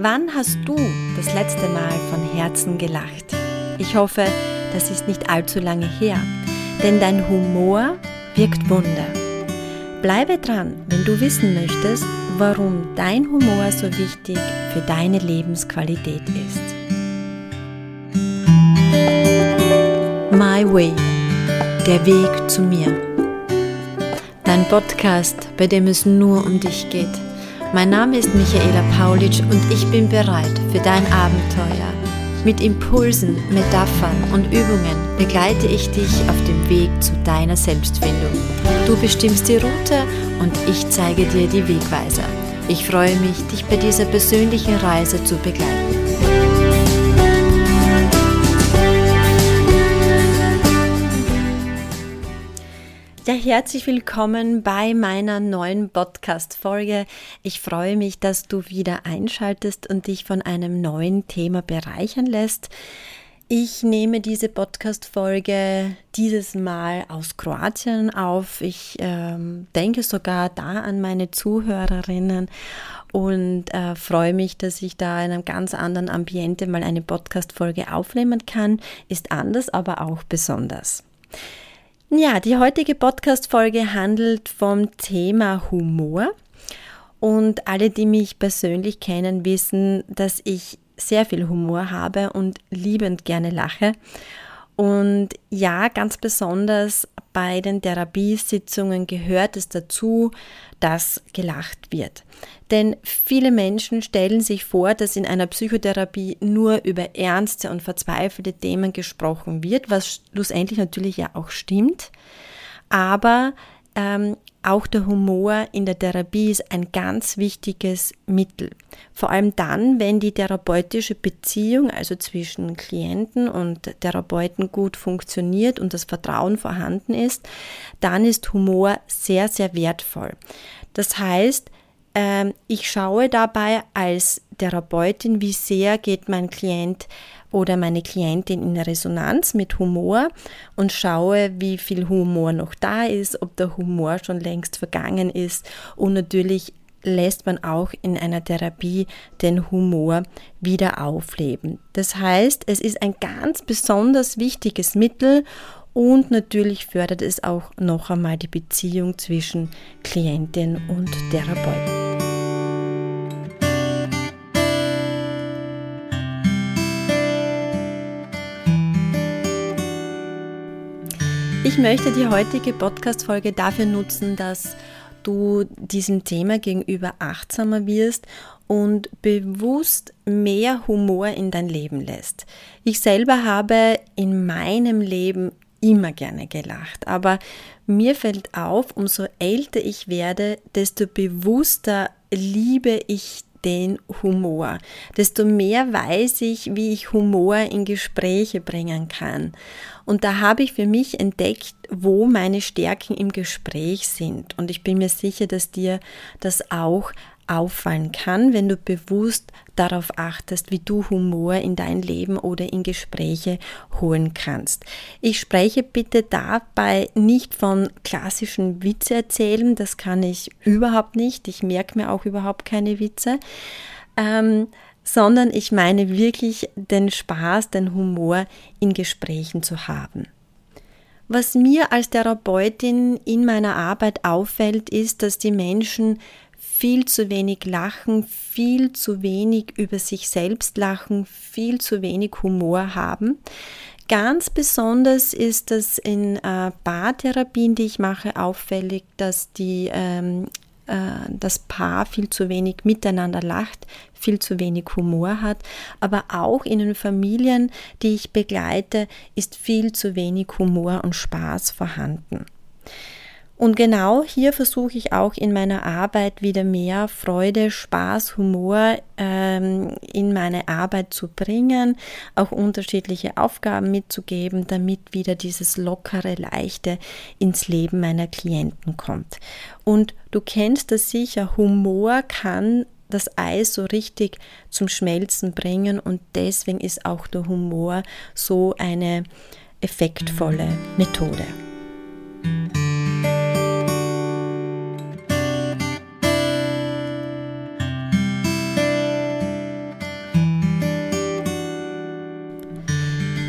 Wann hast du das letzte Mal von Herzen gelacht? Ich hoffe, das ist nicht allzu lange her, denn dein Humor wirkt Wunder. Bleibe dran, wenn du wissen möchtest, warum dein Humor so wichtig für deine Lebensqualität ist. My Way, der Weg zu mir. Dein Podcast, bei dem es nur um dich geht mein Name ist Michaela Paulitsch und ich bin bereit für dein Abenteuer. Mit Impulsen, Metaphern und Übungen begleite ich dich auf dem Weg zu deiner Selbstfindung. Du bestimmst die Route und ich zeige dir die Wegweiser. Ich freue mich, dich bei dieser persönlichen Reise zu begleiten. Herzlich willkommen bei meiner neuen Podcast-Folge. Ich freue mich, dass du wieder einschaltest und dich von einem neuen Thema bereichern lässt. Ich nehme diese Podcast-Folge dieses Mal aus Kroatien auf. Ich ähm, denke sogar da an meine Zuhörerinnen und äh, freue mich, dass ich da in einem ganz anderen Ambiente mal eine Podcast-Folge aufnehmen kann. Ist anders, aber auch besonders. Ja, die heutige Podcast-Folge handelt vom Thema Humor. Und alle, die mich persönlich kennen, wissen, dass ich sehr viel Humor habe und liebend gerne lache. Und ja, ganz besonders bei den Therapiesitzungen gehört es dazu, dass gelacht wird. Denn viele Menschen stellen sich vor, dass in einer Psychotherapie nur über ernste und verzweifelte Themen gesprochen wird, was schlussendlich natürlich ja auch stimmt. Aber ähm, auch der Humor in der Therapie ist ein ganz wichtiges Mittel. Vor allem dann, wenn die therapeutische Beziehung, also zwischen Klienten und Therapeuten gut funktioniert und das Vertrauen vorhanden ist, dann ist Humor sehr, sehr wertvoll. Das heißt, ähm, ich schaue dabei als Therapeutin, wie sehr geht mein Klient oder meine Klientin in Resonanz mit Humor und schaue, wie viel Humor noch da ist, ob der Humor schon längst vergangen ist und natürlich lässt man auch in einer Therapie den Humor wieder aufleben. Das heißt, es ist ein ganz besonders wichtiges Mittel und natürlich fördert es auch noch einmal die Beziehung zwischen Klientin und Therapeuten. Ich möchte die heutige Podcast-Folge dafür nutzen, dass du diesem Thema gegenüber achtsamer wirst und bewusst mehr Humor in dein Leben lässt. Ich selber habe in meinem Leben immer gerne gelacht, aber mir fällt auf, umso älter ich werde, desto bewusster liebe ich den Humor. Desto mehr weiß ich, wie ich Humor in Gespräche bringen kann. Und da habe ich für mich entdeckt, wo meine Stärken im Gespräch sind. Und ich bin mir sicher, dass dir das auch auffallen kann, wenn du bewusst darauf achtest, wie du Humor in dein Leben oder in Gespräche holen kannst. Ich spreche bitte dabei nicht von klassischen Witze erzählen, das kann ich überhaupt nicht. Ich merke mir auch überhaupt keine Witze. Ähm, sondern ich meine wirklich den Spaß, den Humor in Gesprächen zu haben. Was mir als Therapeutin in meiner Arbeit auffällt, ist, dass die Menschen viel zu wenig lachen, viel zu wenig über sich selbst lachen, viel zu wenig Humor haben. Ganz besonders ist das in äh, Paartherapien, die ich mache, auffällig, dass die, ähm, äh, das Paar viel zu wenig miteinander lacht, viel zu wenig Humor hat. Aber auch in den Familien, die ich begleite, ist viel zu wenig Humor und Spaß vorhanden. Und genau hier versuche ich auch in meiner Arbeit wieder mehr Freude, Spaß, Humor ähm, in meine Arbeit zu bringen, auch unterschiedliche Aufgaben mitzugeben, damit wieder dieses lockere, leichte ins Leben meiner Klienten kommt. Und du kennst das sicher, Humor kann das Eis so richtig zum Schmelzen bringen und deswegen ist auch der Humor so eine effektvolle Methode.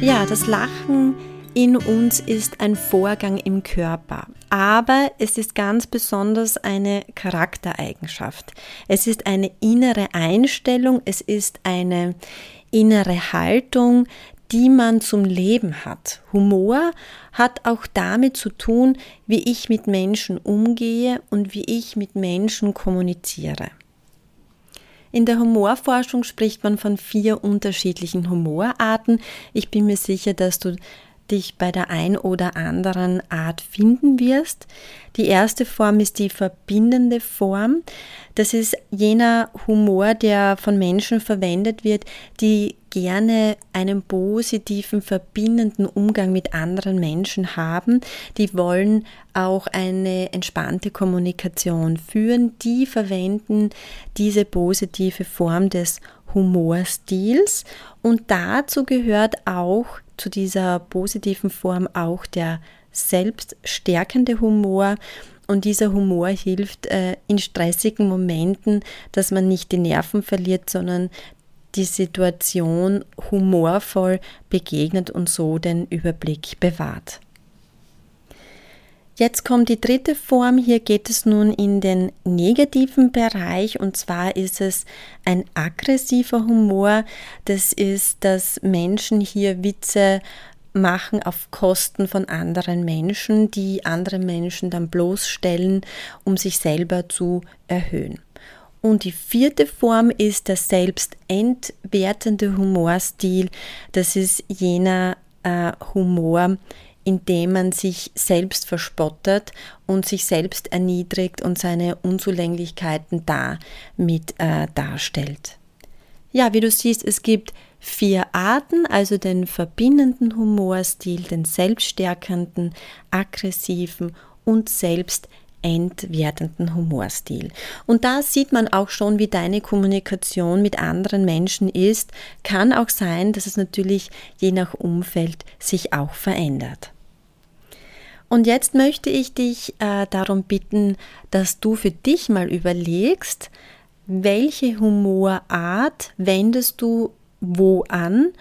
Ja, das Lachen in uns ist ein Vorgang im Körper, aber es ist ganz besonders eine Charaktereigenschaft. Es ist eine innere Einstellung, es ist eine innere Haltung, die man zum Leben hat. Humor hat auch damit zu tun, wie ich mit Menschen umgehe und wie ich mit Menschen kommuniziere. In der Humorforschung spricht man von vier unterschiedlichen Humorarten. Ich bin mir sicher, dass du dich bei der ein oder anderen Art finden wirst. Die erste Form ist die verbindende Form. Das ist jener Humor, der von Menschen verwendet wird, die gerne einen positiven, verbindenden Umgang mit anderen Menschen haben. Die wollen auch eine entspannte Kommunikation führen. Die verwenden diese positive Form des Humorstils und dazu gehört auch zu dieser positiven Form auch der selbststärkende Humor. Und dieser Humor hilft äh, in stressigen Momenten, dass man nicht die Nerven verliert, sondern die Situation humorvoll begegnet und so den Überblick bewahrt. Jetzt kommt die dritte Form. Hier geht es nun in den negativen Bereich und zwar ist es ein aggressiver Humor. Das ist, dass Menschen hier Witze machen auf Kosten von anderen Menschen, die andere Menschen dann bloßstellen, um sich selber zu erhöhen. Und die vierte Form ist der selbstentwertende Humorstil. Das ist jener äh, Humor, indem man sich selbst verspottet und sich selbst erniedrigt und seine Unzulänglichkeiten damit äh, darstellt. Ja, wie du siehst, es gibt vier Arten, also den verbindenden Humorstil, den selbststärkenden, aggressiven und selbst entwertenden Humorstil. Und da sieht man auch schon, wie deine Kommunikation mit anderen Menschen ist. Kann auch sein, dass es natürlich je nach Umfeld sich auch verändert. Und jetzt möchte ich dich äh, darum bitten, dass du für dich mal überlegst, welche Humorart wendest du wo an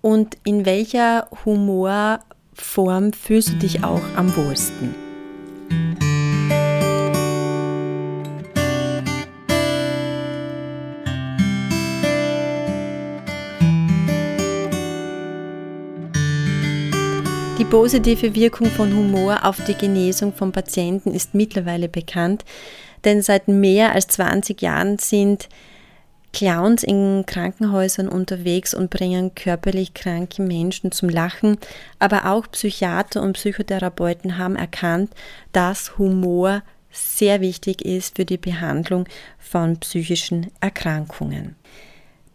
und in welcher Humorform fühlst du dich auch am wohlsten. Die positive Wirkung von Humor auf die Genesung von Patienten ist mittlerweile bekannt, denn seit mehr als 20 Jahren sind Clowns in Krankenhäusern unterwegs und bringen körperlich kranke Menschen zum Lachen, aber auch Psychiater und Psychotherapeuten haben erkannt, dass Humor sehr wichtig ist für die Behandlung von psychischen Erkrankungen.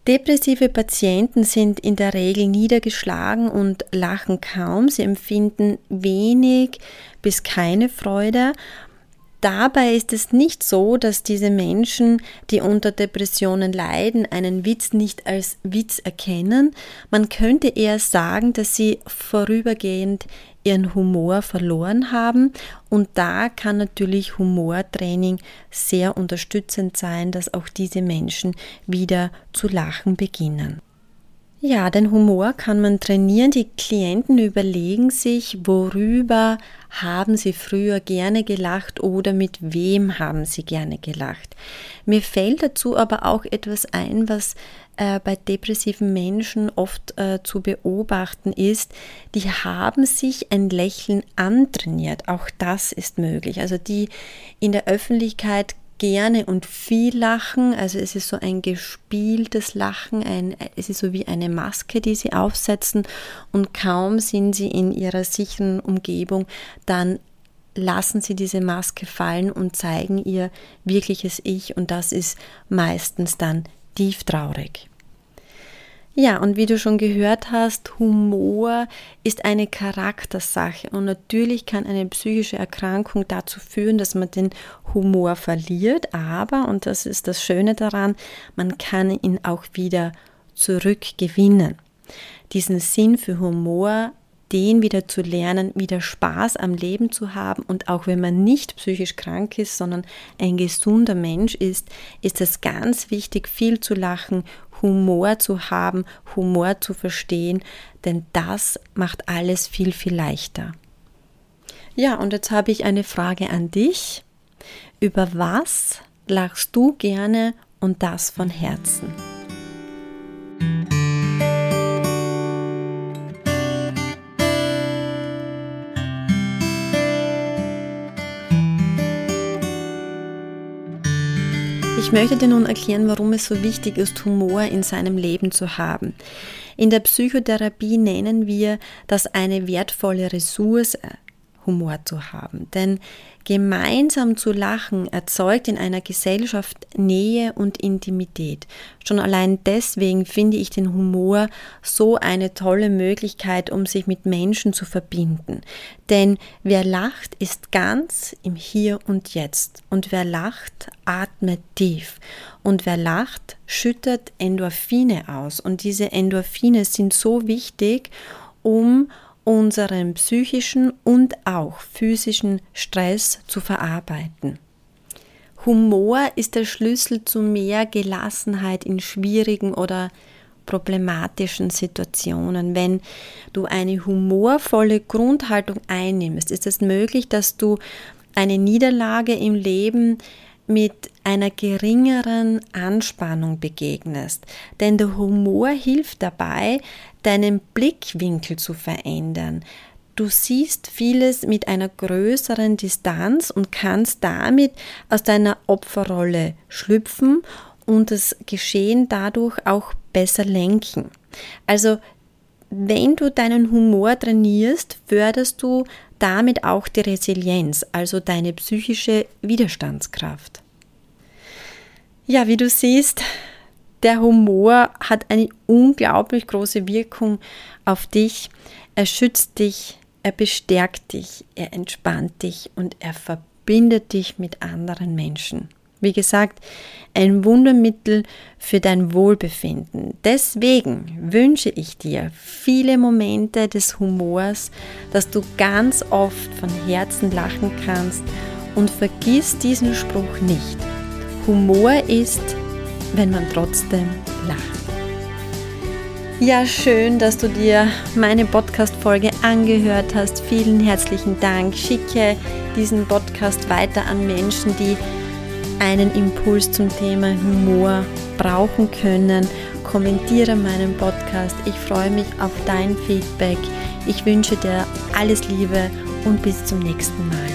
Depressive Patienten sind in der Regel niedergeschlagen und lachen kaum. Sie empfinden wenig bis keine Freude. Dabei ist es nicht so, dass diese Menschen, die unter Depressionen leiden, einen Witz nicht als Witz erkennen. Man könnte eher sagen, dass sie vorübergehend ihren Humor verloren haben. Und da kann natürlich Humortraining sehr unterstützend sein, dass auch diese Menschen wieder zu lachen beginnen. Ja, den Humor kann man trainieren. Die Klienten überlegen sich, worüber haben sie früher gerne gelacht oder mit wem haben sie gerne gelacht. Mir fällt dazu aber auch etwas ein, was äh, bei depressiven Menschen oft äh, zu beobachten ist. Die haben sich ein Lächeln antrainiert. Auch das ist möglich. Also die in der Öffentlichkeit gerne und viel lachen. Also es ist so ein gespieltes Lachen, ein, es ist so wie eine Maske, die sie aufsetzen und kaum sind sie in ihrer sicheren Umgebung, dann lassen sie diese Maske fallen und zeigen ihr wirkliches Ich und das ist meistens dann tief traurig. Ja, und wie du schon gehört hast, Humor ist eine Charaktersache und natürlich kann eine psychische Erkrankung dazu führen, dass man den Humor verliert, aber, und das ist das Schöne daran, man kann ihn auch wieder zurückgewinnen. Diesen Sinn für Humor den wieder zu lernen, wieder Spaß am Leben zu haben. Und auch wenn man nicht psychisch krank ist, sondern ein gesunder Mensch ist, ist es ganz wichtig, viel zu lachen, Humor zu haben, Humor zu verstehen, denn das macht alles viel, viel leichter. Ja, und jetzt habe ich eine Frage an dich. Über was lachst du gerne und das von Herzen? Ich möchte dir nun erklären, warum es so wichtig ist, Humor in seinem Leben zu haben. In der Psychotherapie nennen wir das eine wertvolle Ressource, Humor zu haben. Denn gemeinsam zu lachen erzeugt in einer Gesellschaft Nähe und Intimität. Schon allein deswegen finde ich den Humor so eine tolle Möglichkeit, um sich mit Menschen zu verbinden. Denn wer lacht, ist ganz im Hier und Jetzt. Und wer lacht, atmet tief. Und wer lacht, schüttet Endorphine aus. Und diese Endorphine sind so wichtig, um unseren psychischen und auch physischen Stress zu verarbeiten. Humor ist der Schlüssel zu mehr Gelassenheit in schwierigen oder problematischen Situationen. Wenn du eine humorvolle Grundhaltung einnimmst, ist es möglich, dass du eine Niederlage im Leben mit einer geringeren Anspannung begegnest. Denn der Humor hilft dabei, deinen Blickwinkel zu verändern. Du siehst vieles mit einer größeren Distanz und kannst damit aus deiner Opferrolle schlüpfen und das Geschehen dadurch auch besser lenken. Also wenn du deinen Humor trainierst, förderst du damit auch die Resilienz, also deine psychische Widerstandskraft. Ja, wie du siehst, der Humor hat eine unglaublich große Wirkung auf dich. Er schützt dich, er bestärkt dich, er entspannt dich und er verbindet dich mit anderen Menschen. Wie gesagt, ein Wundermittel für dein Wohlbefinden. Deswegen wünsche ich dir viele Momente des Humors, dass du ganz oft von Herzen lachen kannst und vergiss diesen Spruch nicht. Humor ist wenn man trotzdem lacht. Ja, schön, dass du dir meine Podcast-Folge angehört hast. Vielen herzlichen Dank. Schicke diesen Podcast weiter an Menschen, die einen Impuls zum Thema Humor brauchen können. Kommentiere meinen Podcast. Ich freue mich auf dein Feedback. Ich wünsche dir alles Liebe und bis zum nächsten Mal.